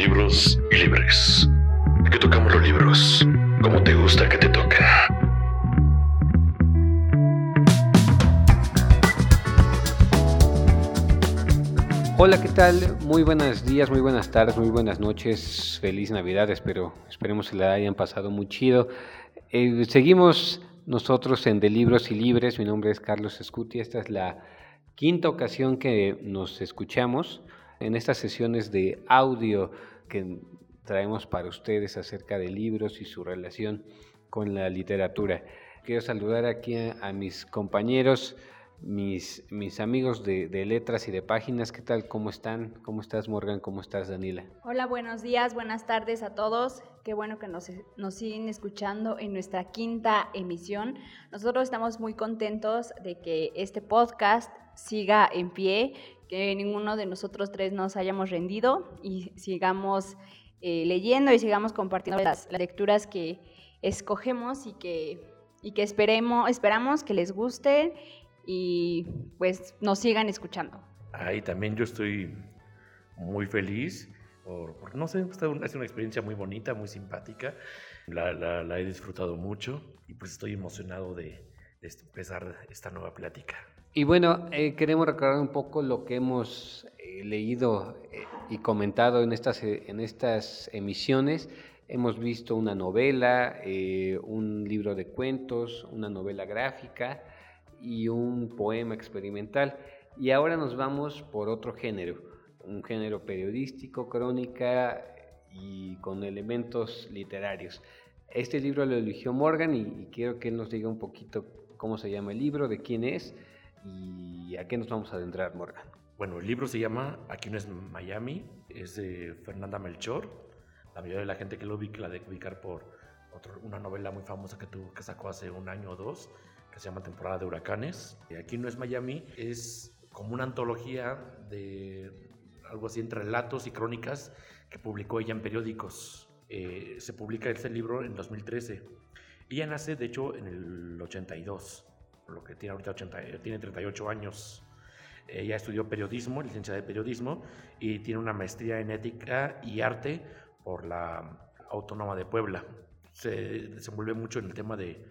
libros y libres. Que tocamos los libros como te gusta que te toquen. Hola, ¿qué tal? Muy buenos días, muy buenas tardes, muy buenas noches. Feliz Navidad, espero, esperemos que la hayan pasado muy chido. Eh, seguimos nosotros en De Libros y Libres. Mi nombre es Carlos Escuti. Esta es la quinta ocasión que nos escuchamos en estas sesiones de audio que traemos para ustedes acerca de libros y su relación con la literatura. Quiero saludar aquí a, mis compañeros, mis, mis amigos de, letras y de páginas. ¿Qué tal? ¿Cómo están? ¿Cómo estás, Morgan? ¿Cómo estás, Daniela? Hola, buenos días, buenas tardes a todos. Qué bueno que nos, nos siguen escuchando en nuestra quinta emisión. Nosotros estamos muy contentos de que este podcast siga en pie, que ninguno de nosotros tres nos hayamos rendido y sigamos eh, leyendo y sigamos compartiendo las, lecturas que escogemos y que, y que esperemos, esperamos que les guste y pues nos sigan escuchando. Ahí también yo estoy muy feliz, porque no sé, es una experiencia muy bonita, muy simpática, la, la, he disfrutado mucho y pues estoy emocionado de, de empezar esta nueva plática. Y bueno, eh, queremos recordar un poco lo que hemos eh, leído eh, y comentado en estas, en estas emisiones. Hemos visto una novela, un libro de cuentos, una novela gráfica y un poema experimental. Y ahora nos vamos por otro género, un género periodístico, crónica y con elementos literarios. Este libro lo eligió Morgan y, y quiero que él nos diga un poquito cómo se llama el libro, de quién es ¿Y a qué nos vamos a adentrar, Morgan? Bueno, el libro se llama Aquí no es Miami, es de Fernanda Melchor. La mayoría de la gente que lo ubica la de ubicar por una novela muy famosa que, tuvo, que sacó hace un año o dos, que se llama Temporada de Huracanes. Aquí no es Miami, es como una antología de algo así entre relatos y crónicas que publicó ella en periódicos. Eh, se publica este libro en 2013. Ella nace, de hecho, en el 82 lo que tiene ahorita 80, tiene 38 años. Ella estudió periodismo, licenciada de periodismo, y tiene una maestría en ética y arte por la Autónoma de Puebla. Se desenvuelve mucho en el tema de,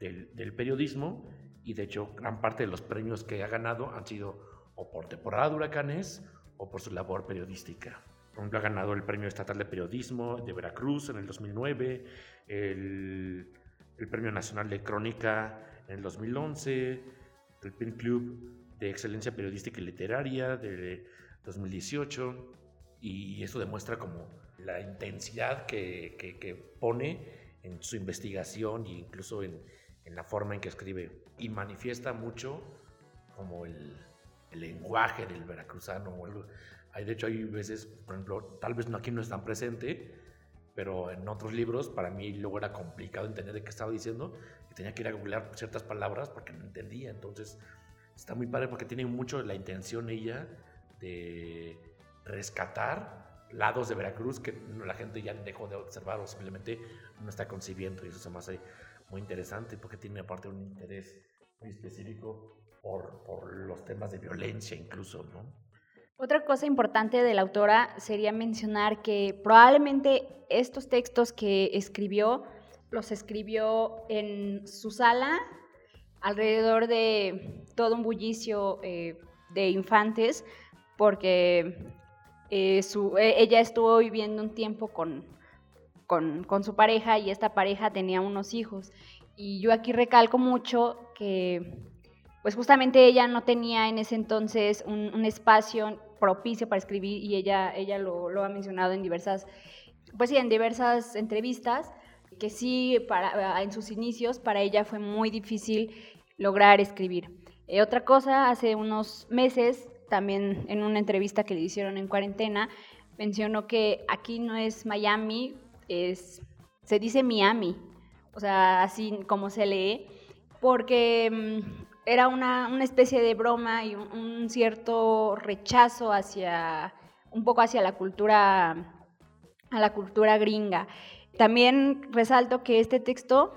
del, periodismo y de hecho gran parte de los premios que ha ganado han sido o por temporada de huracanes o por su labor periodística. Por ejemplo, ha ganado el Premio Estatal de Periodismo de Veracruz en el 2009, el, el Premio Nacional de Crónica en el 2011, el Pin Club de Excelencia Periodística y Literaria de 2018, y eso demuestra como la intensidad que, que, pone en su investigación e incluso en, en, la forma en que escribe, y manifiesta mucho como el, el lenguaje del veracruzano. Hay, de hecho, hay veces, por ejemplo, tal vez aquí no es tan presente, pero en otros libros para mí luego era complicado entender de qué estaba diciendo y tenía que ir a googlear ciertas palabras porque no entendía. Entonces está muy padre porque tiene mucho la intención ella de rescatar lados de Veracruz que la gente ya dejó de observar o simplemente no está concibiendo y eso se me hace muy interesante porque tiene aparte un interés muy específico por, por los temas de violencia incluso, ¿no? Otra cosa importante de la autora sería mencionar que probablemente estos textos que escribió los escribió en su sala alrededor de todo un bullicio eh, de infantes porque eh, e, ella estuvo viviendo un tiempo con, con, su pareja y esta pareja tenía unos hijos. Y yo aquí recalco mucho que pues justamente ella no tenía en ese entonces un espacio propicio para escribir y ella, ella lo, ha mencionado en diversas, pues sí, en diversas entrevistas, que sí, para, en sus inicios para ella fue muy difícil lograr escribir. Eh, otra cosa, hace unos meses, también en una entrevista que le hicieron en cuarentena, mencionó que aquí no es Miami, es, se dice Miami, o sea, así como se lee, porque mm, era una, especie de broma y un, cierto rechazo hacia, un poco hacia la cultura, a la cultura gringa. También resalto que este texto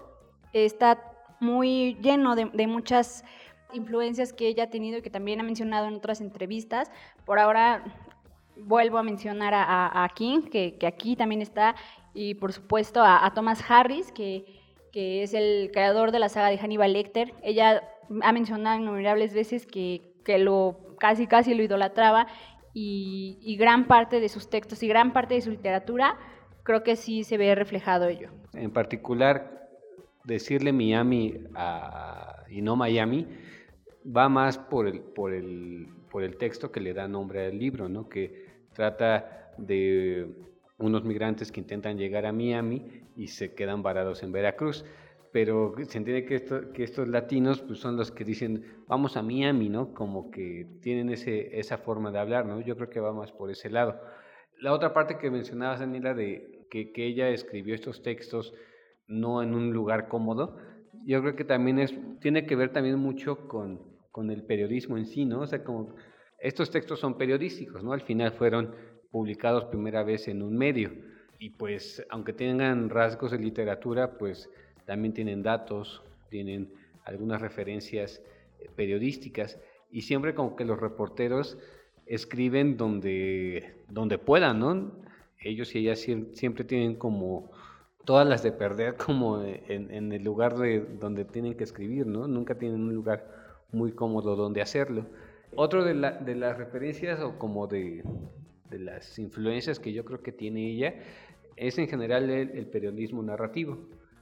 está muy lleno de, muchas influencias que ella ha tenido y que también ha mencionado en otras entrevistas. Por ahora vuelvo a mencionar a, King, que, aquí también está, y por supuesto a, Thomas Harris, que, es el creador de la saga de Hannibal Lecter. Ella ha mencionado innumerables veces que, lo casi casi lo idolatraba y, gran parte de sus textos y gran parte de su literatura creo que sí se ve reflejado ello. En particular, decirle Miami y no Miami va más por el, por el por el texto que le da nombre al libro, ¿no? que trata de unos migrantes que intentan llegar a Miami y se quedan varados en Veracruz. Pero se entiende que, esto, que estos latinos pues, son los que dicen, vamos a Miami, ¿no? Como que tienen ese, esa forma de hablar, ¿no? Yo creo que va más por ese lado. La otra parte que mencionabas, Daniela, de que, que ella escribió estos textos no en un lugar cómodo, yo creo que también es, tiene que ver también mucho con, con el periodismo en sí, ¿no? O sea, como estos textos son periodísticos, ¿no? Al final fueron publicados primera vez en un medio y pues aunque tengan rasgos de literatura, pues también tienen datos, tienen algunas referencias eh, periodísticas y siempre como que los reporteros escriben donde, donde puedan, ¿no? Ellos y ellas siempre tienen como todas las de perder como en, el lugar de donde tienen que escribir, ¿no? Nunca tienen un lugar muy cómodo donde hacerlo. Otro de, las referencias o como de, las influencias que yo creo que tiene ella es en general el, periodismo narrativo,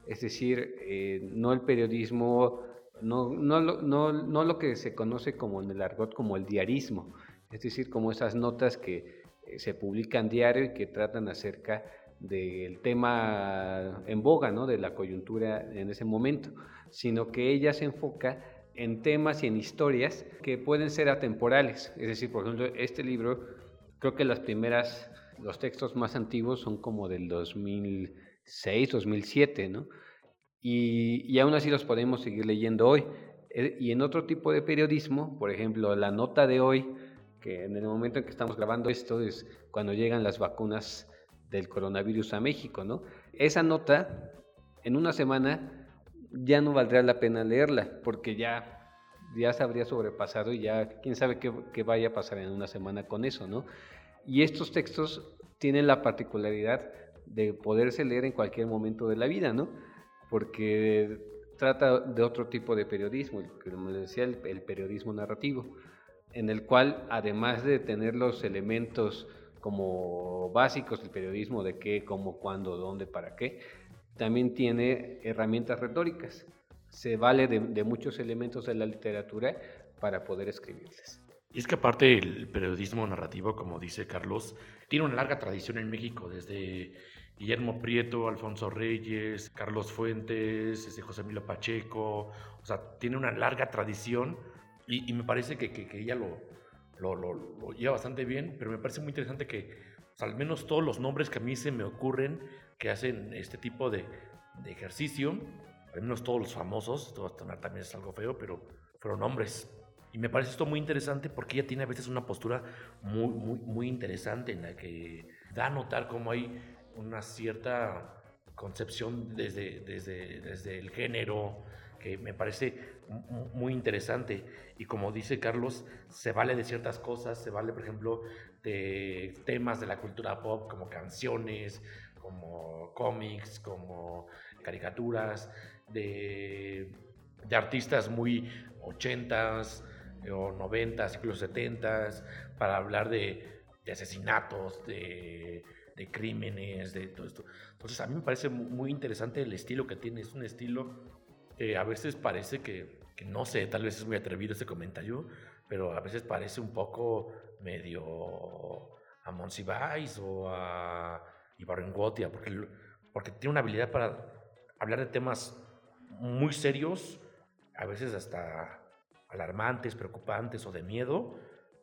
es decir, eh, no el periodismo, no, no, no, no, lo que se conoce como en el argot como el diarismo, es decir, como esas notas que se publican diario y que tratan acerca del tema en boga, ¿no? de la coyuntura en ese momento, sino que ella se enfoca en temas y en historias que pueden ser atemporales. Es decir, por ejemplo, este libro, creo que las primeras, los textos más antiguos son como del 2006, 2007, ¿no? Y, y aún así los podemos seguir leyendo hoy. Eh, y en otro tipo de periodismo, por ejemplo, la nota de hoy, que en el momento en que estamos grabando esto es cuando llegan las vacunas del coronavirus a México, ¿no? Esa nota, en una semana, ya no valdría la pena leerla, porque ya, ya se habría sobrepasado y ya quién sabe qué, vaya a pasar en una semana con eso, ¿no? Y estos textos tienen la particularidad de poderse leer en cualquier momento de la vida, ¿no? Porque trata de otro tipo de periodismo, como decía, el, el periodismo narrativo, en el cual, además de tener los elementos como básicos del periodismo, de qué, cómo, cuándo, dónde, para qué, también tiene herramientas retóricas. Se vale de, muchos elementos de la literatura para poder escribirles. Y es que aparte el periodismo narrativo, como dice Carlos, tiene una larga tradición en México, desde Guillermo Prieto, Alfonso Reyes, Carlos Fuentes, José Emilio Pacheco, o sea, tiene una larga tradición y, me parece que, que, ella lo, lo, lleva bastante bien, pero me parece muy interesante que al menos todos los nombres que a mí se me ocurren que hacen este tipo de, de ejercicio, al menos todos los famosos, esto también es algo feo, pero fueron hombres. Y me parece esto muy interesante porque ella tiene a veces una postura muy, muy, muy interesante en la que da a notar cómo hay una cierta concepción desde, desde, desde el género, que me parece muy interesante. Y como dice Carlos, se vale de ciertas cosas, se vale, por ejemplo, de temas de la cultura pop como canciones, como cómics, como caricaturas, de, de artistas muy ochentas o noventas, incluso setentas, para hablar de, de asesinatos, de, de, crímenes, de todo esto. Entonces a mí me parece muy interesante el estilo que tiene, es un estilo que a veces parece que, que no sé, tal vez es muy atrevido ese comentario, pero a veces parece un poco medio a Monsiváis o a y Barengotia, porque, porque tiene una habilidad para hablar de temas muy serios, a veces hasta alarmantes, preocupantes o de miedo,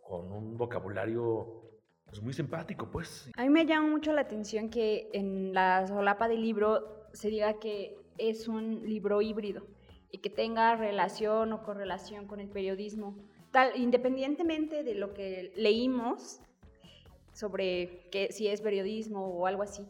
con un vocabulario pues, muy simpático, pues. A mí me llama mucho la atención que en la solapa del libro se diga que es un libro híbrido y que tenga relación o correlación con el periodismo. Tal, independientemente de lo que leímos, sobre que, si es periodismo o algo así.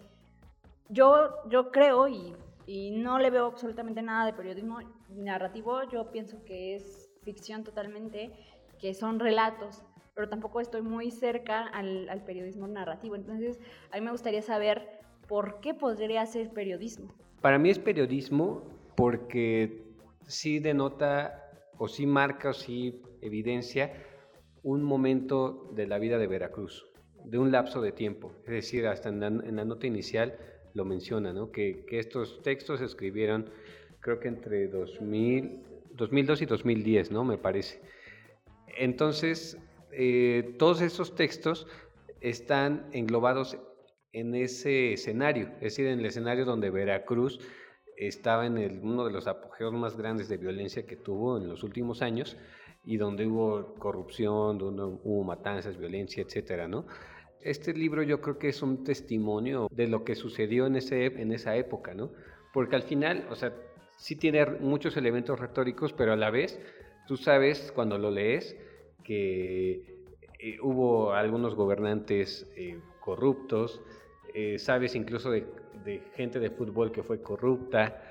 Yo, yo creo y, y no le veo absolutamente nada de periodismo narrativo, yo pienso que es ficción totalmente, que son relatos, pero tampoco estoy muy cerca al, al periodismo narrativo. Entonces, a mí me gustaría saber por qué podría ser periodismo. Para mí es periodismo porque sí denota o sí marca o sí evidencia un momento de la vida de Veracruz, de un lapso de tiempo. Es decir, hasta en la, nota inicial lo menciona, ¿no? que, estos textos se escribieron creo que entre 2000, 2002 y 2010, ¿no? me parece. Entonces, eh, todos esos textos están englobados en ese escenario, es decir, en el escenario donde Veracruz estaba en el, uno de los apogeos más grandes de violencia que tuvo en los últimos años y donde hubo corrupción, donde hubo matanzas, violencia, etcétera, ¿no? Este libro yo creo que es un testimonio de lo que sucedió en, ese, en esa época, ¿no? Porque al final, o sea, sí tiene muchos elementos retóricos, pero a la vez tú sabes cuando lo lees que eh, hubo algunos gobernantes eh, corruptos, eh, sabes incluso de, gente de fútbol que fue corrupta,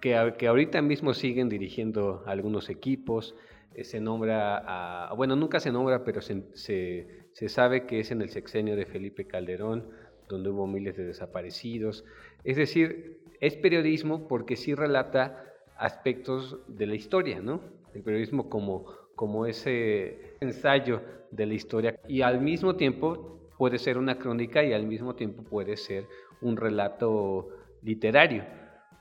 que, que ahorita mismo siguen dirigiendo algunos equipos, se nombra, a, bueno, nunca se nombra, pero se, se, sabe que es en el sexenio de Felipe Calderón, donde hubo miles de desaparecidos. Es decir, es periodismo porque sí relata aspectos de la historia, ¿no? El periodismo como, como ese ensayo de la historia y al mismo tiempo puede ser una crónica y al mismo tiempo puede ser un relato literario,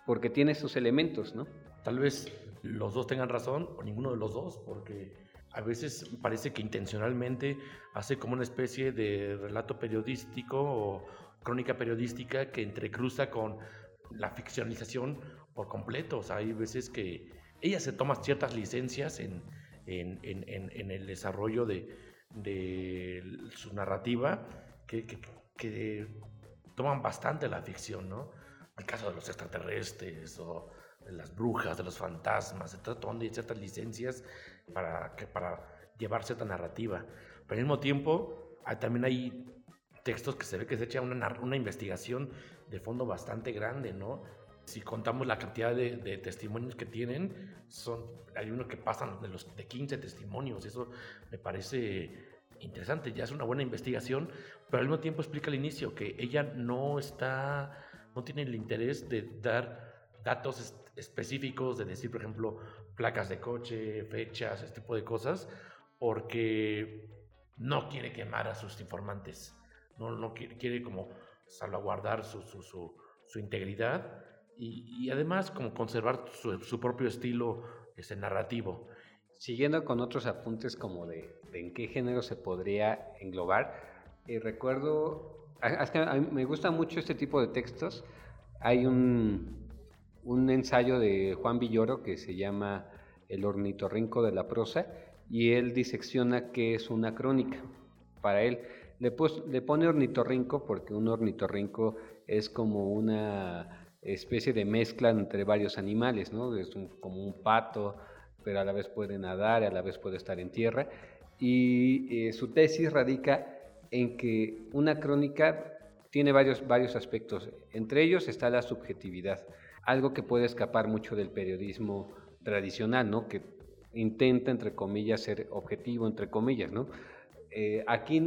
porque tiene sus elementos, ¿no? Tal vez los dos tengan razón o ninguno de los dos, porque a veces parece que intencionalmente hace como una especie de relato periodístico o crónica periodística que entrecruza con la ficcionalización por completo. O sea, hay veces que ella se toma ciertas licencias en, en, en, en el desarrollo de, de su narrativa que, que, toman bastante la ficción, ¿no? El caso de los extraterrestres o de las brujas, de los fantasmas. Donde hay ciertas licencias para, para llevar cierta narrativa. Pero al mismo tiempo, también hay textos que se ve que se echa una, una investigación de fondo bastante grande, ¿no? Si contamos la cantidad de, testimonios que tienen, son, hay uno que pasan de los de 15 testimonios. Eso me parece interesante, ya es una buena investigación, pero al mismo tiempo explica al inicio que ella no está, no tiene el interés de dar datos específicos, de decir, por ejemplo, placas de coche, fechas, este tipo de cosas, porque no quiere quemar a sus informantes, no, no quiere, quiere como salvaguardar su integridad y, además como conservar su, propio estilo ese narrativo. Siguiendo con otros apuntes como de, en qué género se podría englobar, eh, recuerdo, que me gusta mucho este tipo de textos. Hay un, un ensayo de Juan Villoro que se llama El ornitorrinco de la prosa y él disecciona qué es una crónica. Para él le, le pone ornitorrinco porque un ornitorrinco es como una especie de mezcla entre varios animales, ¿no? Es como un pato, pero a la vez puede nadar, a la vez puede estar en tierra. Y eh, su tesis radica en que una crónica tiene varios, varios aspectos. Entre ellos está la subjetividad, algo que puede escapar mucho del periodismo tradicional, ¿no? que intenta, entre comillas, ser objetivo, entre comillas. ¿no? Eh, aquí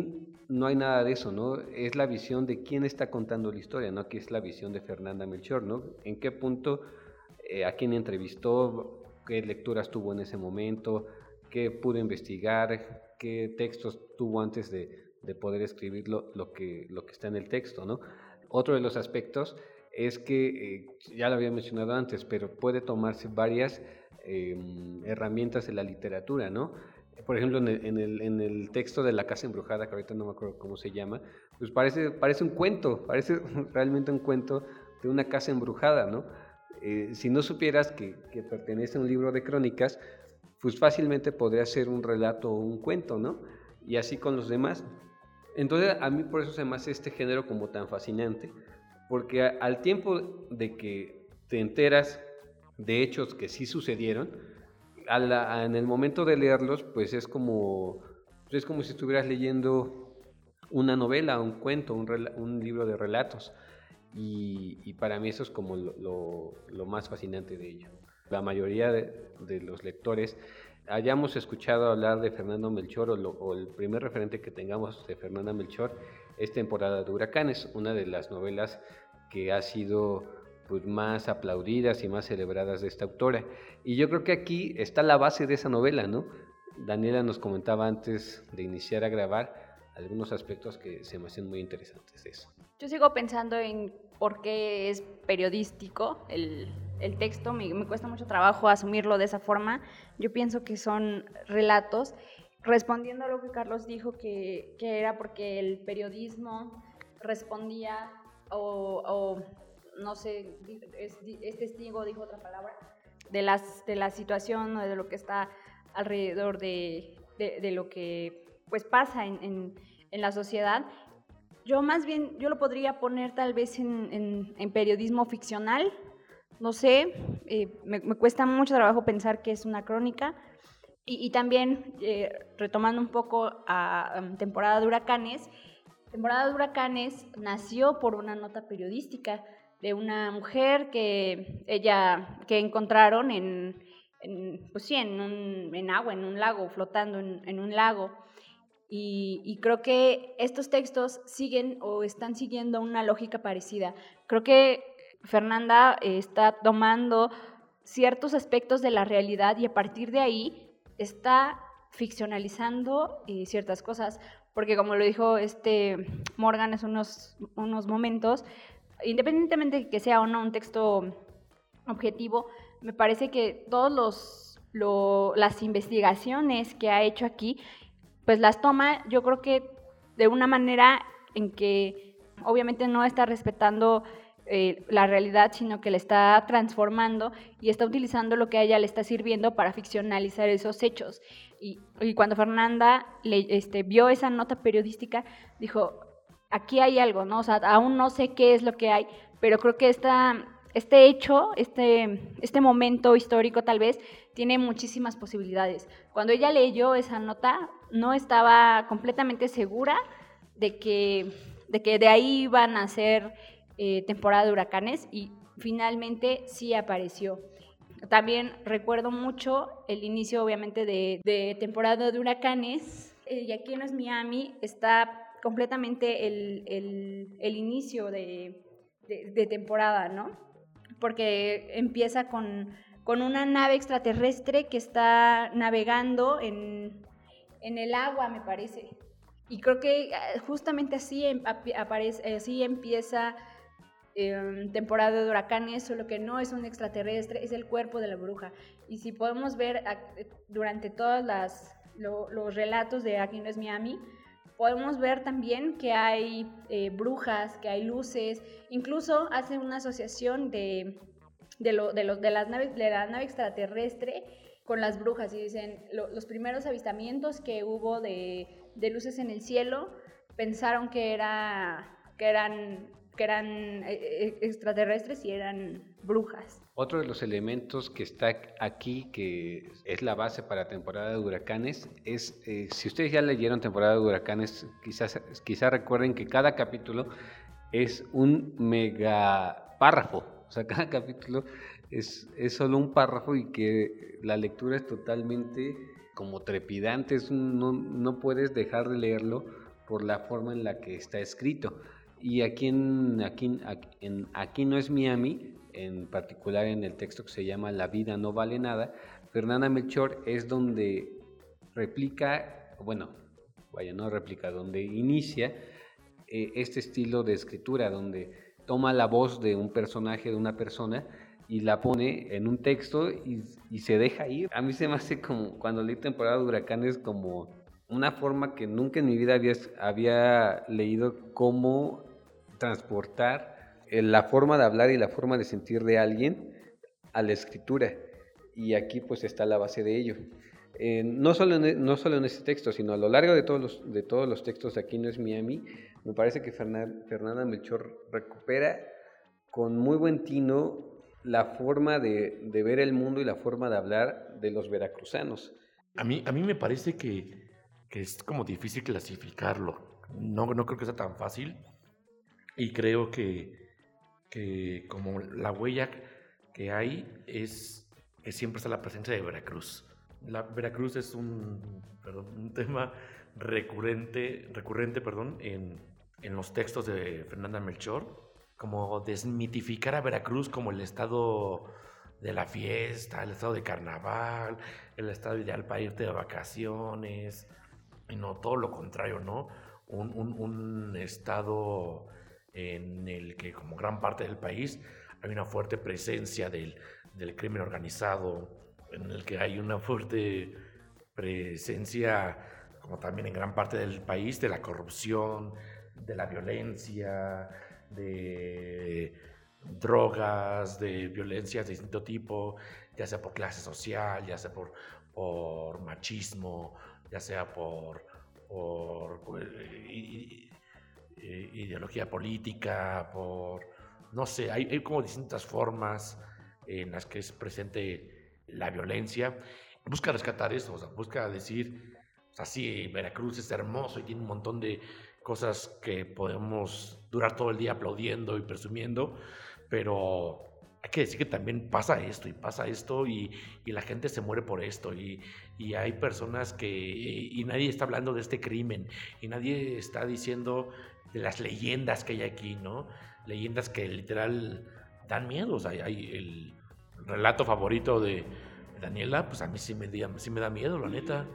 no hay nada de eso, ¿no? Es la visión de quién está contando la historia, ¿no? Aquí es la visión de Fernanda Melchor, ¿no? En qué punto, eh, a quién entrevistó, qué lecturas tuvo en ese momento, qué pudo investigar, qué textos tuvo antes de, poder escribir lo, que, está en el texto. ¿no? Otro de los aspectos es que, eh, ya lo había mencionado antes, pero puede tomarse varias em, herramientas de la literatura, ¿no? Por ejemplo, en el, en, el, texto de La Casa Embrujada, que ahorita no me acuerdo cómo se llama, pues parece, parece un cuento, parece realmente un cuento de una casa embrujada, ¿no? Eh, si no supieras que, pertenece a un libro de crónicas, pues fácilmente podría ser un relato o un cuento, ¿no? Y así con los demás. Entonces, a mí por eso se me hace este género como tan fascinante, porque al tiempo de que te enteras de hechos que sí sucedieron, en el momento de leerlos, pues es como, es como si estuvieras leyendo una novela, un cuento, un libro de relatos. Y, para mí eso es como lo, más fascinante de ello. La mayoría de, los lectores hayamos escuchado hablar de Fernando Melchor o, lo- o el primer referente que tengamos de Fernanda Melchor es Temporada de Huracanes, una de las novelas que ha sido pues, más aplaudidas y más celebradas de esta autora. Y yo creo que aquí está la base de esa novela, ¿no? Daniela nos comentaba antes de iniciar a grabar algunos aspectos que se me hacen muy interesantes de eso. Yo sigo pensando en por qué es periodístico el, el texto, me, me cuesta mucho trabajo asumirlo de esa forma. Yo pienso que son relatos. Respondiendo a lo que Carlos dijo, que, que era porque el periodismo respondía o, o, no sé, es, es testigo, dijo otra palabra, de, las, de la situación o de lo que está alrededor de, de- lo que pues pasa en, en- la sociedad. Yo más bien, yo lo podría poner tal vez en, en- periodismo ficcional, no sé, eh, me, cuesta mucho trabajo pensar que es una crónica. Y, también, eh, retomando un poco a, um, temporada de huracanes, temporada de huracanes nació por una nota periodística de una mujer que ella que encontraron en, pues sí, en, un, en agua, en un lago, flotando en, un lago. Y, creo que estos textos siguen o están siguiendo una lógica parecida. Creo que Fernanda está tomando ciertos aspectos de la realidad y a partir de ahí está ficcionalizando eh, ciertas cosas, porque como lo dijo este Morgan hace unos, unos momentos, independientemente de que sea o no un texto objetivo, me parece que todos los lo- las investigaciones que ha hecho aquí, pues las toma, yo creo que de una manera en que obviamente no está respetando eh, la realidad, sino que la está transformando y está utilizando lo que a ella le está sirviendo para ficcionalizar esos hechos. Y, cuando Fernanda le, este, vio esa nota periodística, dijo, aquí hay algo, ¿no? O sea, aún no sé qué es lo que hay, pero creo que esta, este hecho, este, este momento histórico tal vez, tiene muchísimas posibilidades. Cuando ella leyó esa nota, no estaba completamente segura de que de, que de ahí iban a ser eh, temporada de huracanes y finalmente sí apareció. También recuerdo mucho el inicio, obviamente, de, temporada de huracanes. eh, y aquí en es Miami está completamente el, el- inicio de, de- temporada, ¿no? Porque empieza con, con una nave extraterrestre que está navegando en, en el agua, me parece. Y creo que eh, justamente así, em- aparece, así empieza em, temporada de huracanes, solo que no es un extraterrestre, es el cuerpo de la bruja. Y si podemos ver eh, durante todos los relatos de Aquí no es Miami, podemos ver también que hay eh, brujas, que hay luces, incluso hace una asociación de, de, lo- de las naves, de la nave extraterrestre con las brujas y dicen lo- los primeros avistamientos que hubo de, de luces en el cielo pensaron que era que eran que eran eh, eh, extraterrestres y eran brujas. Otro de los elementos que está aquí, que es la base para temporada de huracanes, es, eh, si ustedes ya leyeron temporada de huracanes, quizás, quizás recuerden que cada capítulo es un mega párrafo. O sea, cada capítulo es, es solo un párrafo y que la lectura es totalmente como trepidante, es no, no puedes dejar de leerlo por la forma en la que está escrito. Y aquí en, aquí, en Aquí no es Miami, en particular en el texto que se llama La vida no vale nada, Fernanda Melchor es donde replica, bueno, vaya, no replica, donde inicia eh, este estilo de escritura, donde toma la voz de un personaje, de una persona, y la pone en un texto y, y se deja ir. A mí se me hace como, cuando leí temporada de huracanes, como una forma que nunca en mi vida había, había leído cómo transportar eh, la forma de hablar y la forma de sentir de alguien a la escritura. Y aquí pues está la base de ello. Eh, no, solo en, e- no solo en este texto, sino a lo largo de todos los, de todos los textos de Aquí no es Miami, me parece que Fernan- Fernanda Melchor recupera con muy buen tino la forma de, de ver el mundo y la forma de hablar de los veracruzanos. A mí, a mí me parece que, que es como difícil clasificarlo. No, no creo que sea tan fácil. Y creo que, que como la huella que hay es que siempre está la presencia de Veracruz. La Veracruz es un, un tema recurrente, recurrente perdón, en, en los textos de Fernanda Melchor, como desmitificar a Veracruz como el estado de la fiesta, el estado de carnaval, el estado ideal para irte de vacaciones, y no todo lo contrario, ¿no? Un, un estado en el que como gran parte del país hay una fuerte presencia del, del crimen organizado, en el que hay una fuerte presencia, como también en gran parte del país, de la corrupción, de la violencia, de drogas, de violencias de distinto tipo, ya sea por clase social, ya sea por, por machismo, ya sea por, por, ideología política, por, no sé, hay, hay, como distintas formas en las que es presente la violencia. Busca rescatar eso, o sea, busca decir, o sea, sí, Veracruz es hermoso y tiene un montón de cosas que podemos durar todo el día aplaudiendo y presumiendo, pero hay que decir que también pasa esto y pasa esto y, y la gente se muere por esto y, y, hay personas que y nadie está hablando de este crimen y nadie está diciendo de las leyendas que hay aquí, ¿no? Leyendas que literal dan miedo, o sea, hay el relato favorito de Daniela, pues a mí sí me, sí me da miedo, la neta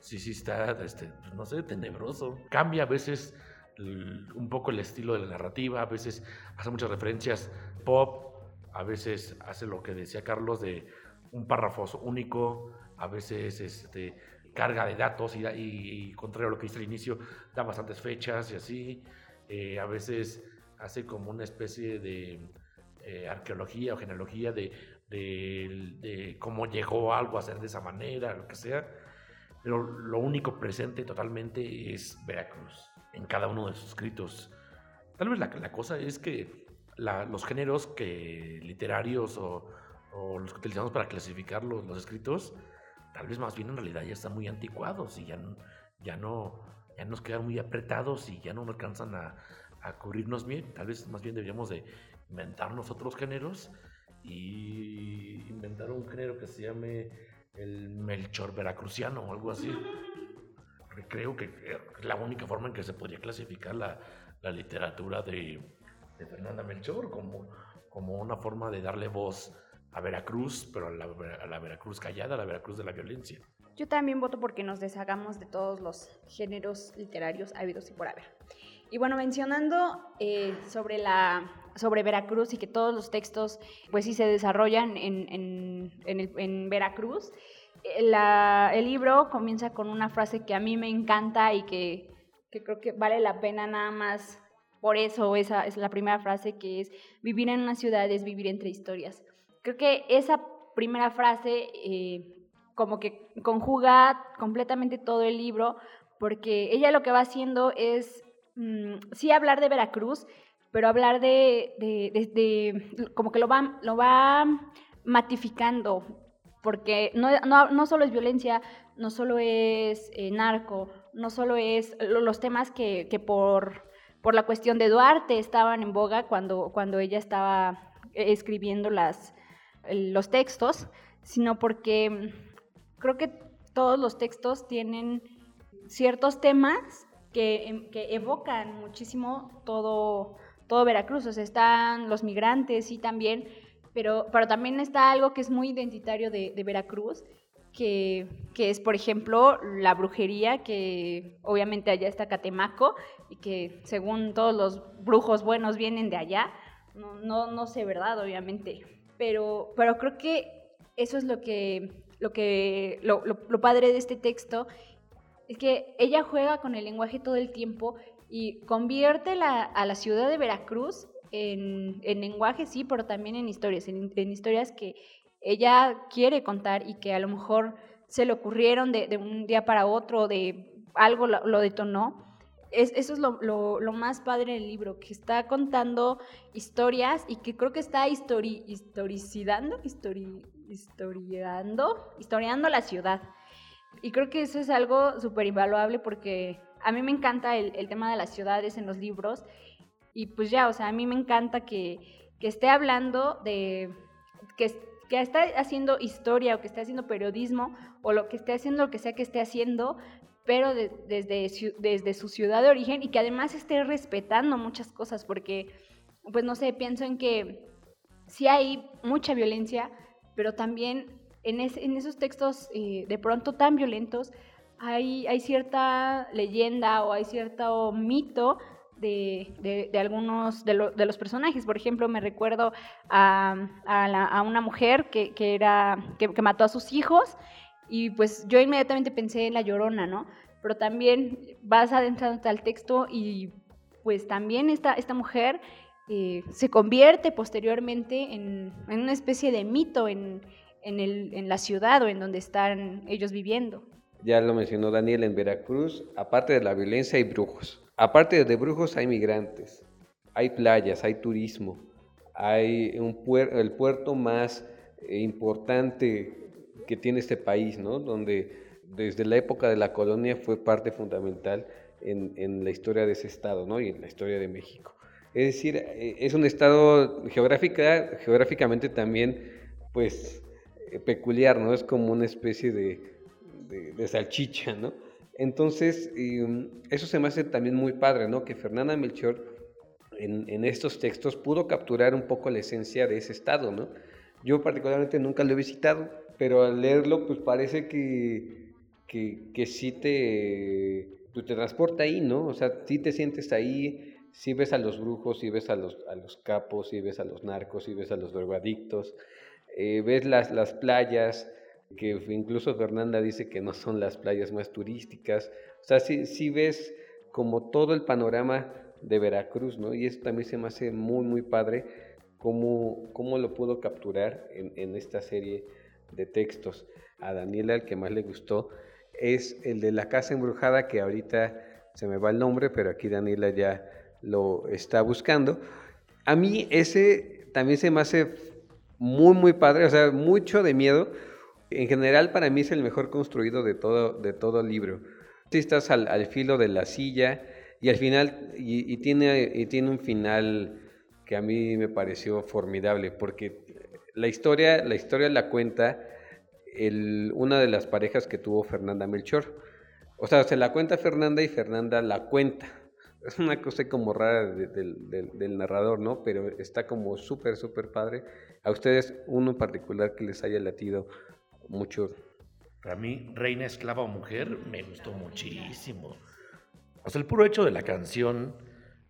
sí, sí está, este, pues, no sé, tenebroso. Cambia a veces un poco el estilo de la narrativa, a veces hace muchas referencias pop, a veces hace lo que decía Carlos de un párrafo único, a veces este, carga de datos y, y, contrario a lo que dice al inicio, da bastantes fechas y así, eh, a veces hace como una especie de eh, arqueología o genealogía de, de, de, cómo llegó algo a ser de esa manera, lo que sea pero lo único presente totalmente es Veracruz en cada uno de sus escritos. Tal vez la, la cosa es que los géneros que literarios o, los que utilizamos para clasificar los, los, escritos, tal vez más bien en realidad ya están muy anticuados y ya, ya, no, ya nos quedan muy apretados y ya no alcanzan a, a cubrirnos bien. Tal vez más bien deberíamos de inventarnos otros géneros y inventar un género que se llame el Melchor veracruciano o algo así. Creo que es la única forma en que se podría clasificar la, la literatura de, de, Fernanda Melchor como, como una forma de darle voz a Veracruz, pero a la, a la, Veracruz callada, a la Veracruz de la violencia. Yo también voto porque nos deshagamos de todos los géneros literarios habidos y por haber. Y bueno, mencionando eh, sobre, la, sobre Veracruz y que todos los textos, pues sí se desarrollan en, en, en, el, en Veracruz, eh, la, el libro comienza con una frase que a mí me encanta y que, que creo que vale la pena nada más por eso, esa es la primera frase que es, vivir en una ciudad es vivir entre historias. Creo que esa primera frase eh, como que conjuga completamente todo el libro, porque ella lo que va haciendo es Mm, sí hablar de Veracruz, pero hablar de, de, como que lo va, lo va matificando, porque no, no, no solo es violencia, no solo es eh, narco, no solo es los temas que, que, por, por la cuestión de Duarte estaban en boga cuando, cuando ella estaba escribiendo las, los textos, sino porque creo que todos los textos tienen ciertos temas Em, que, evocan muchísimo todo, todo Veracruz. O sea, están los migrantes, sí, también, pero, pero también está algo que es muy identitario de, Veracruz, que, que, es, por ejemplo, la brujería, que obviamente allá está Catemaco, y que según todos los brujos buenos vienen de allá. No, no, no sé, ¿verdad? Obviamente. Pero, pero creo que eso es lo que, lo, que lo, lo padre de este texto es que ella juega con el lenguaje todo el tiempo y convierte a la ciudad de Veracruz en, lenguaje, sí, pero también en historias, en, historias que ella quiere contar y que a lo mejor se le ocurrieron de, un día para otro, de algo lo, detonó. Es, eso es lo, más padre del libro, que está contando historias y que creo que está histori, historicidando, histori, historiando, historiando la ciudad. Y creo que eso es algo súper invaluable porque a mí me encanta el, tema de las ciudades en los libros. Y pues ya, o sea, a mí me encanta que, esté hablando de, que, que está haciendo historia o que esté haciendo periodismo o lo que esté haciendo lo que sea que esté haciendo, pero desde, desde su ciudad de origen y que además esté respetando muchas cosas, porque, pues no sé, pienso en que sí hay mucha violencia, pero también en, esos textos eh, de pronto tan violentos hay, cierta leyenda o hay cierto mito de, algunos de, los personajes. Por ejemplo, me recuerdo a, una mujer que, que era, que, mató a sus hijos y pues yo inmediatamente pensé en La Llorona, ¿no? Pero también vas adentrando al texto y pues también esta, esta mujer eh, se convierte posteriormente en, en, una especie de mito en, en, en la ciudad o en donde están ellos viviendo. Ya lo mencionó Daniel en Veracruz, aparte de la violencia hay brujos. Aparte de brujos hay migrantes, hay playas, hay turismo, hay el puerto más eh, importante que tiene este país, ¿no? donde desde la época de la colonia fue parte fundamental en, la historia de ese estado ¿no? y en la historia de México. Es decir, eh, es un estado geográfica, geográficamente también pues eh, peculiar, ¿no? Es como una especie de, salchicha, ¿no? Entonces, mm, eso se me hace también muy padre, ¿no? Que Fernanda Melchor en, estos textos pudo capturar un poco la esencia de ese estado, ¿no? Yo particularmente nunca lo he visitado, pero al leerlo, pues parece que, que, sí te, pues, te transporta ahí, ¿no? O sea, sí te sientes ahí, sí ves a los brujos, sí ves a los, a los capos, sí ves a los narcos, sí ves a los drogadictos, eh, ves las, las playas, que incluso Fernanda dice que no son las playas más turísticas. O sea, sí, ves como todo el panorama de Veracruz, ¿no? Y eso también se me hace muy, muy padre cómo, cómo lo pudo capturar en, esta serie de textos. A Daniela el que más le gustó es el de la casa embrujada, que ahorita se me va el nombre, pero aquí Daniela ya lo está buscando. A mí ese también se me hace muy, muy padre, o sea, mucho de miedo, en general para mí es el mejor construido de todo, de todo el libro. Si estás al, filo de la silla y al final, y, tiene, y tiene un final que a mí me pareció formidable, porque la historia la, historia la cuenta el, una de las parejas que tuvo Fernanda Melchor. O sea, se la cuenta Fernanda y Fernanda la cuenta. Es una cosa como rara del narrador, ¿no? Pero está como súper, súper padre. A ustedes, uno en particular que les haya latido mucho. Para mí, Reina, Esclava o Mujer, me gustó muchísimo. O sea, el puro hecho de la canción,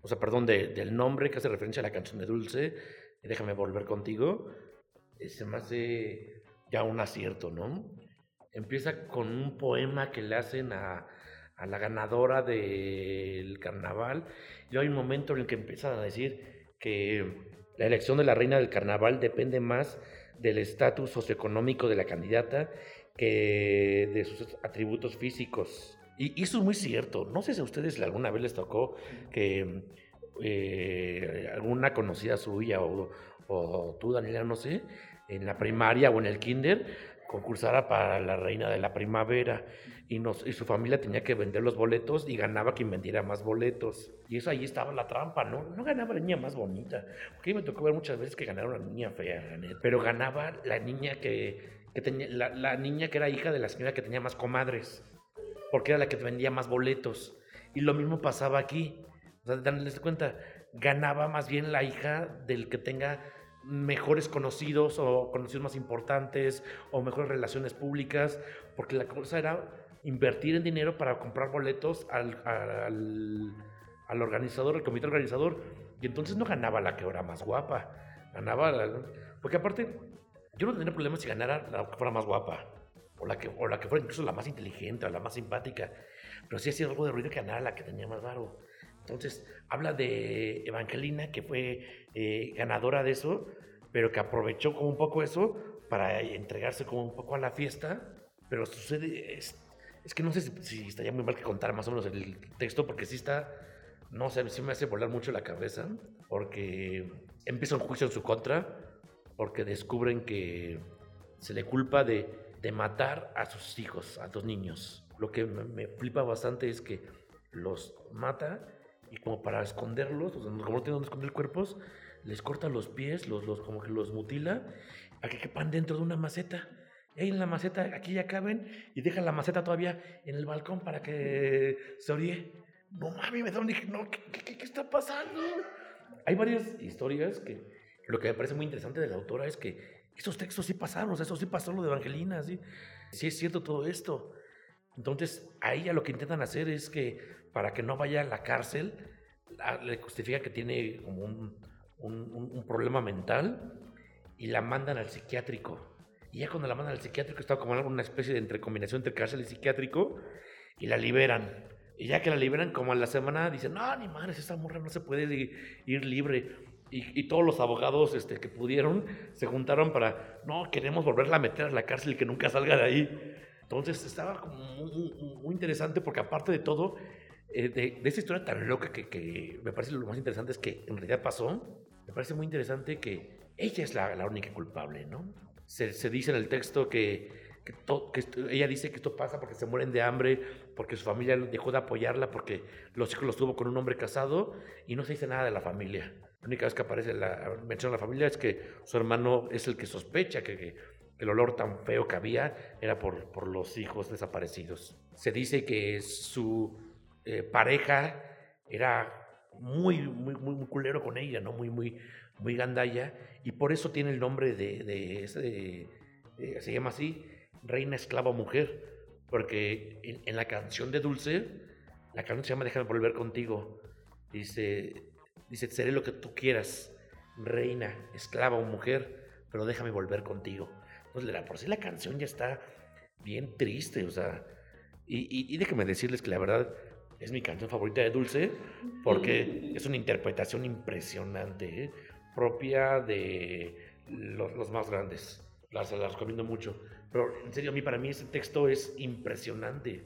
o sea, perdón, del nombre que hace referencia a la canción de Dulce, Déjame volver contigo, se me hace ya un acierto, ¿no? Empieza con un poema que le hacen a, a la ganadora del carnaval, y hay un momento en el que empiezan a decir que la elección de la reina del carnaval depende más del estatus socioeconómico de la candidata que de sus atributos físicos. Y eso es muy cierto. No sé si a ustedes alguna vez les tocó que eh, alguna conocida suya o, o tú, Daniela, no sé, en la primaria o en el kinder, concursara para la reina de la primavera y, nos, y su familia tenía que vender los boletos y ganaba quien vendiera más boletos. Y eso ahí estaba la trampa, ¿no? No ganaba la niña más bonita. Porque me tocó ver muchas veces que ganaba una niña fea, pero ganaba la niña que, que tenía, la, la, niña que era hija de la señora que tenía más comadres, porque era la que vendía más boletos. Y lo mismo pasaba aquí. O sea, darles cuenta, ganaba más bien la hija del que tenga mejores conocidos o conocidos más importantes o mejores relaciones públicas, porque la cosa era invertir en dinero para comprar boletos al, al, al organizador, al comité organizador, y entonces no ganaba la que era más guapa, ganaba, porque aparte, yo no tendría problemas si ganara la que fuera más guapa, o la que, o la que fuera incluso la más inteligente, o la más simpática, pero sí hacía algo de ruido que ganara la que tenía más varo. Entonces, habla de Evangelina, que fue eh, ganadora de eso, pero que aprovechó como un poco eso para entregarse como un poco a la fiesta. Pero sucede, es, es que no sé si, estaría muy mal que contar más o menos el texto, porque sí está, no sé, sí me hace volar mucho la cabeza, porque empieza un juicio en su contra, porque descubren que se le culpa de, de matar a sus hijos, a dos niños. Lo que me, me flipa bastante es que los mata y como para esconderlos, o sea, como no tienen donde esconder cuerpos, les corta los pies, los, los, como que los mutila a que quepan dentro de una maceta. Ahí en la maceta, aquí ya caben y dejan la maceta todavía en el balcón para que se oríe. No mami, me da un dije, no, ¿qué, qué, qué está pasando? Hay varias historias que lo que me parece muy interesante de la autora es que esos textos sí pasaron, o sea, eso sí pasó lo de Evangelina, sí, sí es cierto todo esto. Entonces, a ella lo que intentan hacer es que para que no vaya a la cárcel, la- le justifica que tiene como un, un- un- problema mental y la mandan al psiquiátrico. Y ya cuando la mandan al psiquiátrico está como una especie de entre combinación entre cárcel y psiquiátrico y la liberan. Y ya que la liberan como a la semana dicen, no, ni madres, esa morra no se puede i- ir libre. Y, y todos los abogados este, que pudieron se juntaron para, no, queremos volverla a meter a la cárcel y que nunca salga de ahí. Entonces estaba como muy- muy interesante porque aparte de todo, eh, de, de esta historia tan loca que, que me parece lo más interesante es que en realidad pasó, me parece muy interesante que ella es la, la única culpable, ¿no? Se, se dice en el texto que, que, to- que esto- ella dice que esto pasa porque se mueren de hambre, porque su familia dejó de apoyarla, porque los hijos los tuvo con un hombre casado y no se dice nada de la familia. La única vez que aparece la mención a la familia es que su hermano es el que sospecha que el olor tan feo que había era por, por los hijos desaparecidos. Se dice que su eh, pareja era muy, muy, muy, muy culero con ella, ¿no? Muy, muy, muy gandalla, y por eso tiene el nombre de, de ese, eh, se llama así, Reina Esclava Mujer, porque en, en la canción de Dulce, la canción se llama Déjame volver contigo, dice, dice, seré lo que tú quieras, reina, esclava o mujer, pero déjame volver contigo. Entonces, por sí la canción ya está bien triste, o sea, y, y, y déjenme decirles que la verdad es mi canción favorita de Dulce, porque es una interpretación impresionante, ¿eh? propia de los, los más grandes. La, se la recomiendo mucho. Pero en serio, a mí, para mí, ese texto es impresionante.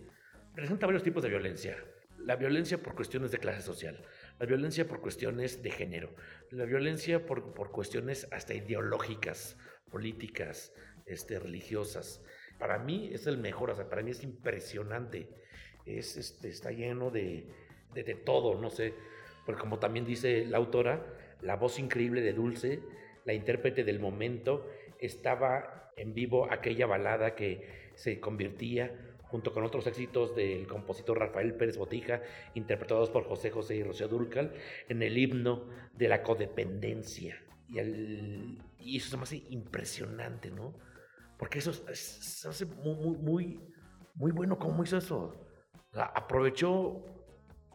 Presenta varios tipos de violencia. La violencia por cuestiones de clase social, la violencia por cuestiones de género, la violencia por, por cuestiones hasta ideológicas, políticas, este, religiosas. Para mí es el mejor, o sea, para mí es impresionante. Es, este, está lleno de, de, todo, no sé. Porque como también dice la autora, la voz increíble de Dulce, la intérprete del momento, estaba en vivo aquella balada que se convertía junto con otros éxitos del compositor Rafael Pérez Botija, interpretados por José José y Rocío Dúrcal, en el himno de la codependencia. Y, eso se me hace impresionante, ¿no? Porque eso es- es- se hace muy, muy, muy, muy bueno cómo hizo eso. O sea, aprovechó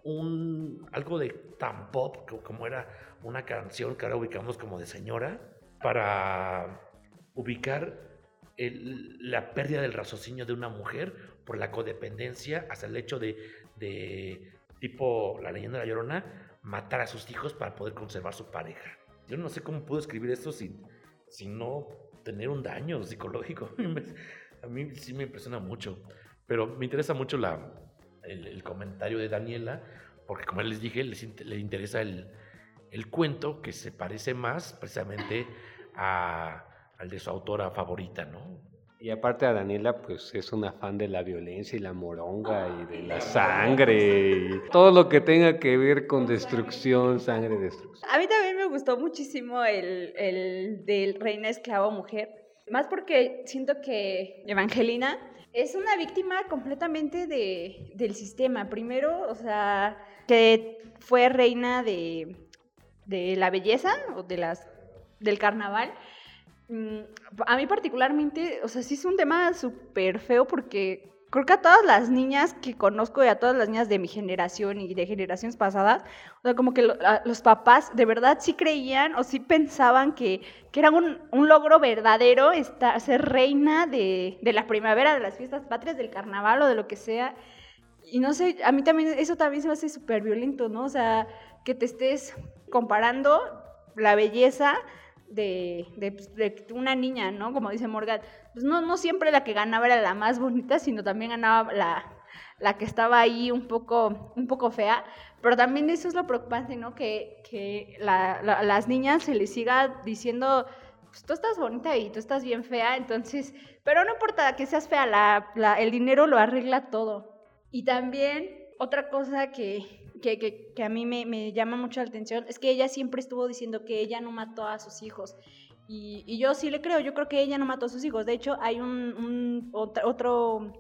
un, algo de tan pop co- como era una canción que ahora ubicamos como de señora para ubicar la pérdida del raciocinio de una mujer por la codependencia hasta el hecho de, de, tipo la leyenda de la llorona, matar a sus hijos para poder conservar su pareja. Yo no sé cómo puedo escribir esto sin, sin no tener un daño psicológico. A mí sí me impresiona mucho. Pero me interesa mucho la, el, el comentario de Daniela, porque como les dije, les, int- le interesa el, el cuento que se parece más precisamente a, al de su autora favorita, ¿no? Y aparte a Daniela, pues es una fan de la violencia y la moronga y de la sangre y todo lo que tenga que ver con destrucción, sangre, destrucción. A mí también me gustó muchísimo el, el del Reina Esclava Mujer, más porque siento que Evangelina es una víctima completamente de, del sistema. Primero, o sea, que fue reina de, de la belleza o de las, del carnaval. Mm, A mí particularmente, o sea, sí es un tema súper feo porque creo que a todas las niñas que conozco y a todas las niñas de mi generación y de generaciones pasadas, o sea, como que los papás de verdad sí creían o sí pensaban que, que era un, un logro verdadero estar, ser reina de, de la primavera, de las fiestas patrias, del carnaval o de lo que sea. Y no sé, a mí también eso también se me hace súper violento, ¿no? O sea, que te estés comparando la belleza de, de, pues, de una niña, ¿no? Como dice Morgan, pues no, no siempre la que ganaba era la más bonita, sino también ganaba la, la que estaba ahí un poco, un poco fea. Pero también eso es lo preocupante, ¿no? Que, que la- la- las niñas se les siga diciendo, pues tú estás bonita y tú estás bien fea, entonces, pero no importa que seas fea, la, el dinero lo arregla todo. Y también otra cosa que, que, que- que a mí me, me llama mucho la atención es que ella siempre estuvo diciendo que ella no mató a sus hijos. Y, y yo sí le creo, yo creo que ella no mató a sus hijos. De hecho, hay un, un otro,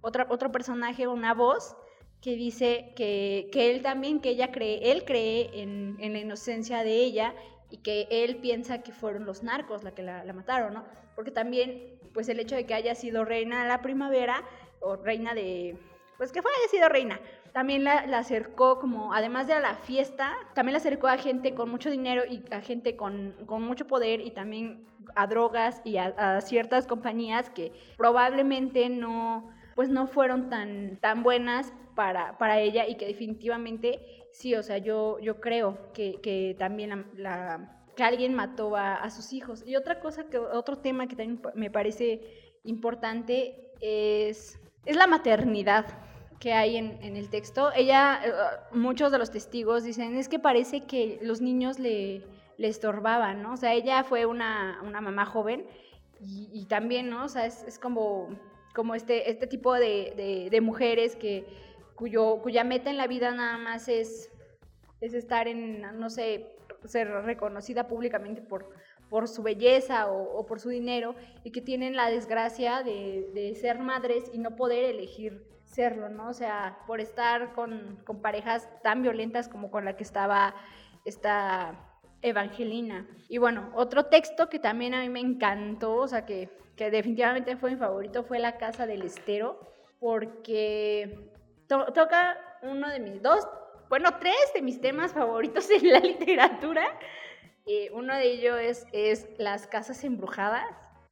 otra, otro personaje, una voz, que dice que, que él también, que ella cree, él cree en, en la inocencia de ella y que él piensa que fueron los narcos la que la, la mataron, ¿no? Porque también, pues el hecho de que haya sido reina de la primavera o reina de, pues que fue, haya sido reina, también la, acercó como, además de a la fiesta, también la acercó a gente con mucho dinero y a gente con, con mucho poder y también a drogas y a, ciertas compañías que probablemente no, pues no fueron tan, tan buenas para, para ella y que definitivamente sí, o sea, yo, yo creo que, que también la, la- que alguien mató a, a sus hijos. Y otra cosa, que otro tema que también me parece importante es, es la maternidad que hay en, el texto. Ella, eh, muchos de los testigos dicen, es que parece que los niños le, le estorbaban, ¿no? O sea, ella fue una, una mamá joven y, también, ¿no? O sea, es, es como, como este, este tipo de, de- de mujeres que, cuyo, cuya meta en la vida nada más es, es estar en, no sé, ser reconocida públicamente por, por su belleza o, o por su dinero y que tienen la desgracia de, de ser madres y no poder elegir serlo, ¿no? O sea, por estar con, con parejas tan violentas como con la que estaba esta Evangelina. Y bueno, otro texto que también a mí me encantó, o sea, que, que definitivamente fue mi favorito, fue La Casa del Estero, porque to- toca uno de mis dos, bueno, tres de mis temas favoritos en la literatura. Eh, uno de ellos es, es las casas embrujadas.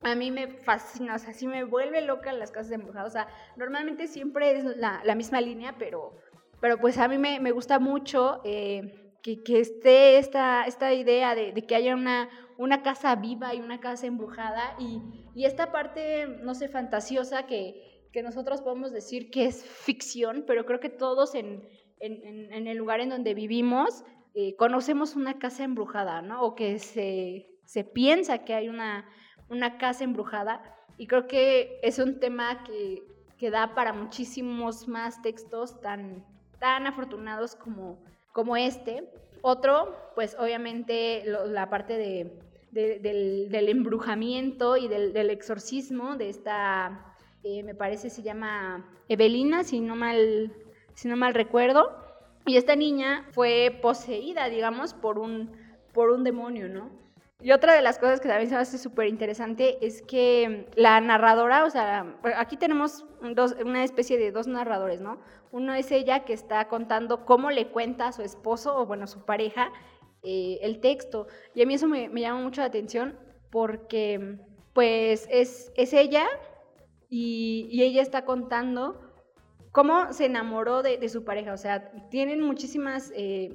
A mí me fascina, o sea, sí me vuelve loca las casas embrujadas. O sea, normalmente siempre es la, misma línea, pero, pero pues a mí me, me gusta mucho eh, que, que esté esta, esta idea de, que haya una, una casa viva y una casa embrujada y, y esta parte, no sé, fantasiosa que, que nosotros podemos decir que es ficción, pero creo que todos en- en el lugar en donde vivimos eh, conocemos una casa embrujada, ¿no? O que se, se piensa que hay una, una casa embrujada. Y creo que es un tema que, que da para muchísimos más textos tan, tan afortunados como, como este. Otro, pues obviamente la parte de, de- del, embrujamiento y del, del exorcismo de esta, eh, me parece se llama Evelina, si no mal, si no mal recuerdo. Y esta niña fue poseída, digamos, por un, por un demonio, ¿no? Y otra de las cosas que también se me hace súper interesante es que la narradora, o sea, aquí tenemos una especie de dos narradores, ¿no? Uno es ella que está contando cómo le cuenta a su esposo, o bueno, su pareja, eh, el texto. Y a mí eso me, llama mucho la atención porque, pues, es, es ella y, ella está contando cómo se enamoró de, de su pareja. O sea, tienen muchísimas eh,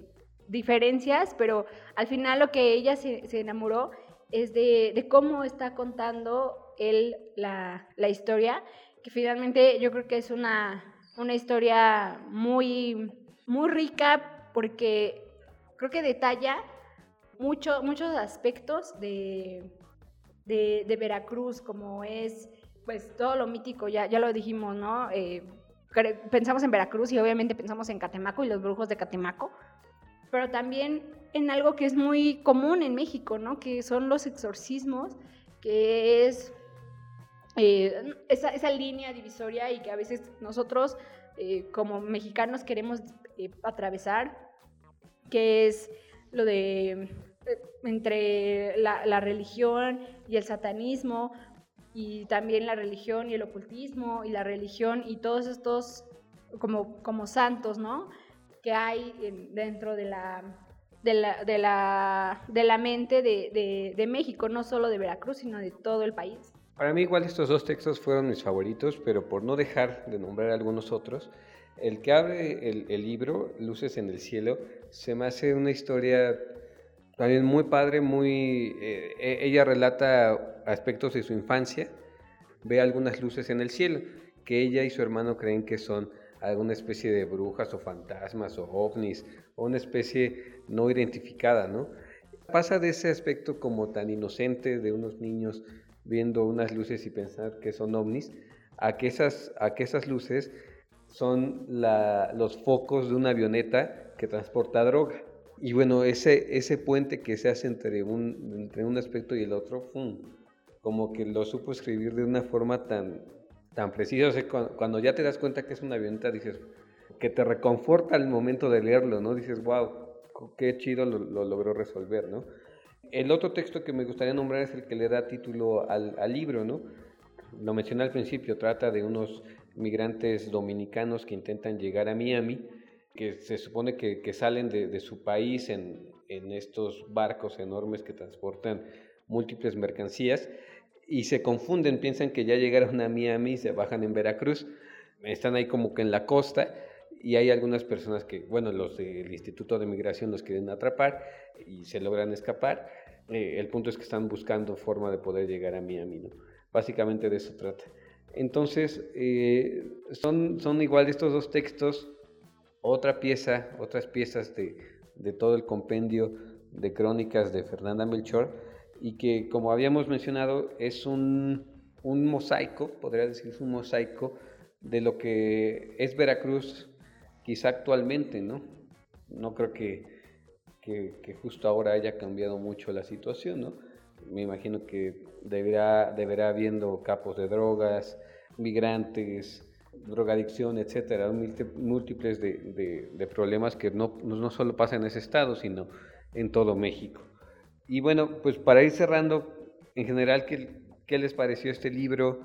diferencias, pero al final lo que ella se, se enamoró es de, de cómo está contando él la, la historia, que finalmente yo creo que es una, una historia muy, muy rica porque creo que detalla mucho, muchos aspectos de, de, de Veracruz, como es pues todo lo mítico, ya, ya lo dijimos, ¿no? Eh, pensamos en Veracruz y obviamente pensamos en Catemaco y los brujos de Catemaco, pero también en algo que es muy común en México, ¿no? Que son los exorcismos, que es eh, esa, línea divisoria y que a veces nosotros eh, como mexicanos queremos eh, atravesar, que es lo de entre la, la religión y el satanismo, y también la religión y el ocultismo, y la religión y todos estos como, como santos, ¿no? Que hay en- dentro de la, de la, de la, de la mente de, de- México, no solo de Veracruz, sino de todo el país. Para mí igual estos dos textos fueron mis favoritos, pero por no dejar de nombrar algunos otros, el que abre el, el libro, Luces en el Cielo, se me hace una historia también muy padre, muy... eh, e- ella relata aspectos de su infancia, ve algunas luces en el cielo, que ella y su hermano creen que son alguna especie de brujas o fantasmas o ovnis, o una especie no identificada, ¿no? Pasa de ese aspecto como tan inocente de unos niños viendo unas luces y pensar que son ovnis, a que esas, a que esas luces son los focos de una avioneta que transporta droga. Y bueno, ese, ese puente que se hace entre un, entre un aspecto y el otro, ¡fum! como que lo supo escribir de una forma tan, tan precisa. O cuando, ya te das cuenta que es una avioneta, dices, que te reconforta al momento de leerlo, ¿no? Dices, wow, qué chido lo, lo logró resolver, ¿no? El otro texto que me gustaría nombrar es el que le da título al, libro, ¿no? Lo mencioné al principio, trata de unos migrantes dominicanos que intentan llegar a Miami, que se supone que, que salen de, de, su país en, en estos barcos enormes que transportan múltiples mercancías y se confunden, piensan que ya llegaron a Miami, se bajan en Veracruz, están ahí como que en la costa y hay algunas personas que, bueno, los del Instituto de Migración los quieren atrapar y se logran escapar. Eh, el punto es que están buscando forma de poder llegar a Miami, ¿no? Básicamente de eso trata. Entonces, eh, son, son igual estos dos textos, otra pieza, otras piezas de, de todo el compendio de crónicas de Fernanda Melchor, y que, como habíamos mencionado, es un, un mosaico, podría decirse un mosaico, de lo que es Veracruz quizá actualmente, ¿no? No creo que, que, justo ahora haya cambiado mucho la situación, ¿no? Me imagino que deberá, deberá habiendo capos de drogas, migrantes, drogadicción, etcétera, múltiples de, de, problemas que no, no solo pasan en ese estado, sino en todo México. Y bueno, pues para ir cerrando, en general, ¿qué, qué les pareció este libro?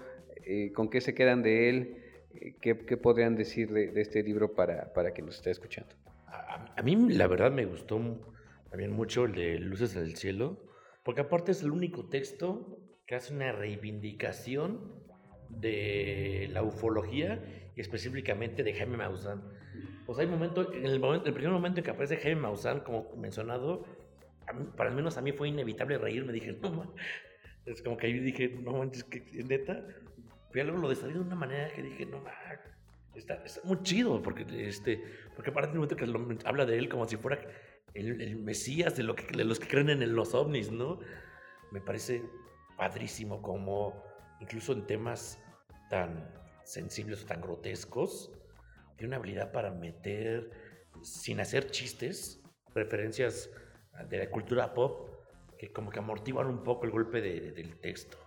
Eh, ¿Con qué se quedan de él? ¿Qué, podrían decir de, este libro para, para quien nos esté escuchando? A, mí, la verdad, me gustó también mucho el de Luces del Cielo, porque aparte es el único texto que hace una reivindicación de la ufología y específicamente de Jaime Maussan. Pues hay momentos, en el, momento, el primer momento en que aparece Jaime Maussan, como mencionado, para al menos a mí fue inevitable reírme. Dije, no, es como que ahí dije, no manches, que neta, pero luego lo desarrollé de una manera que dije, no, está, está muy chido, porque, este, porque aparte un momento que lo, habla de él como si fuera el, el mesías de, lo que, de los que creen en los ovnis, ¿no? Me parece padrísimo como incluso en temas tan sensibles o tan grotescos, tiene una habilidad para meter, sin hacer chistes, referencias de la cultura pop, que como que amortiguan un poco el golpe de, del texto.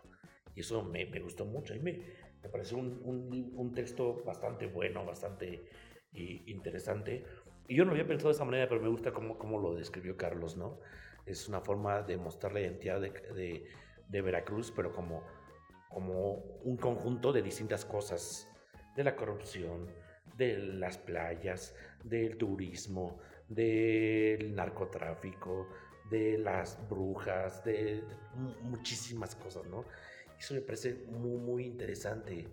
Y eso me, me gustó mucho. Y me, me pareció un, un, texto bastante bueno, bastante interesante. Y yo no había pensado de esa manera, pero me gusta cómo, cómo lo describió Carlos, ¿no? Es una forma de mostrar la identidad de, de, de Veracruz, pero como, como un conjunto de distintas cosas, de la corrupción, de las playas, del turismo, del narcotráfico, de las brujas, de, muchísimas cosas, ¿no? Eso me parece muy, muy interesante.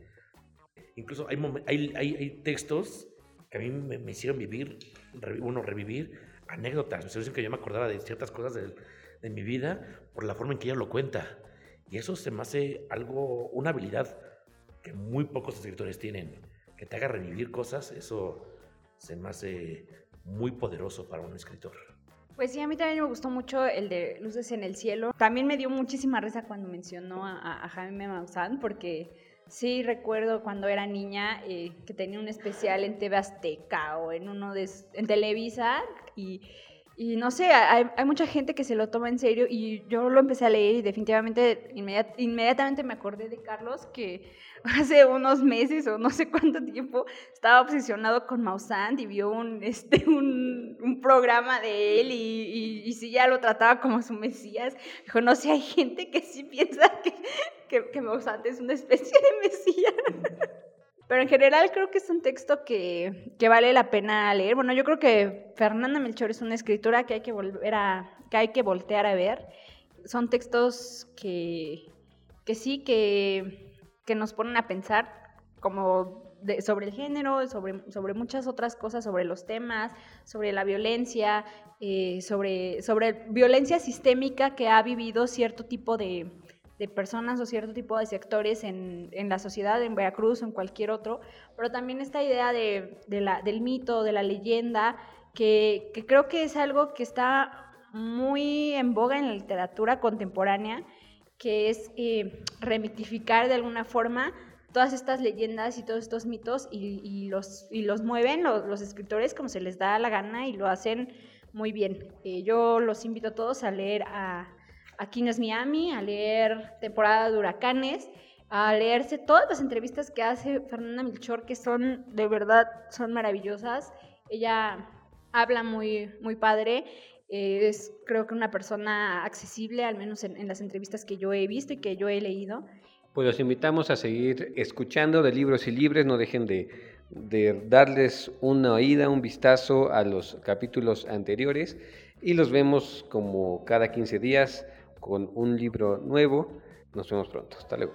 Incluso hay, textos que a mí me, hicieron vivir, uno, revivir anécdotas. Me hicieron que yo me acordaba de ciertas cosas de, de, mi vida por la forma en que ella lo cuenta. Y eso se me hace algo, una habilidad que muy pocos escritores tienen. Que te haga revivir cosas, eso se me hace muy poderoso para un escritor. Pues sí, a mí también me gustó mucho el de Luces en el Cielo. También me dio muchísima risa cuando mencionó a, Jaime Maussan, porque sí recuerdo cuando era niña eh, que tenía un especial en TV Azteca o en uno de en Televisa y, y no sé, hay, hay, mucha gente que se lo toma en serio y yo lo empecé a leer y definitivamente inmediatamente me acordé de Carlos que hace unos meses o no sé cuánto tiempo estaba obsesionado con Maussan y vio un, este, un, un programa de él y, y, sí ya lo trataba como su mesías. Dijo, no sé, hay gente que sí piensa que, que, que Maussan es una especie de mesías. Pero en general creo que es un texto que, que, vale la pena leer. Bueno, yo creo que Fernanda Melchor es una escritura que hay que volver a, que hay que voltear a ver. Son textos que, que sí, que que nos ponen a pensar como sobre el género, sobre, sobre muchas otras cosas, sobre los temas, sobre la violencia, eh, sobre, sobre violencia sistémica que ha vivido cierto tipo de, de personas o cierto tipo de sectores en, en, la sociedad, en Veracruz o en cualquier otro, pero también esta idea de, de la, del mito, de la leyenda, que, que creo que es algo que está muy en boga en la literatura contemporánea que es eh, remitificar de alguna forma todas estas leyendas y todos estos mitos y, los, y los mueven los, escritores como se les da la gana y lo hacen muy bien. Eh, yo los invito a todos a leer a Aquí no es Miami, a leer Temporada de Huracanes, a leerse todas las entrevistas que hace Fernanda Milchor, que son, de verdad, son maravillosas. Ella habla muy, muy padre. Eh, es creo que una persona accesible, al menos en, en las entrevistas que yo he visto y que yo he leído. Pues los invitamos a seguir escuchando de Libros y Libres, no dejen de, de darles una oída, un vistazo a los capítulos anteriores y los vemos como cada 15 días con un libro nuevo. Nos vemos pronto. Hasta luego.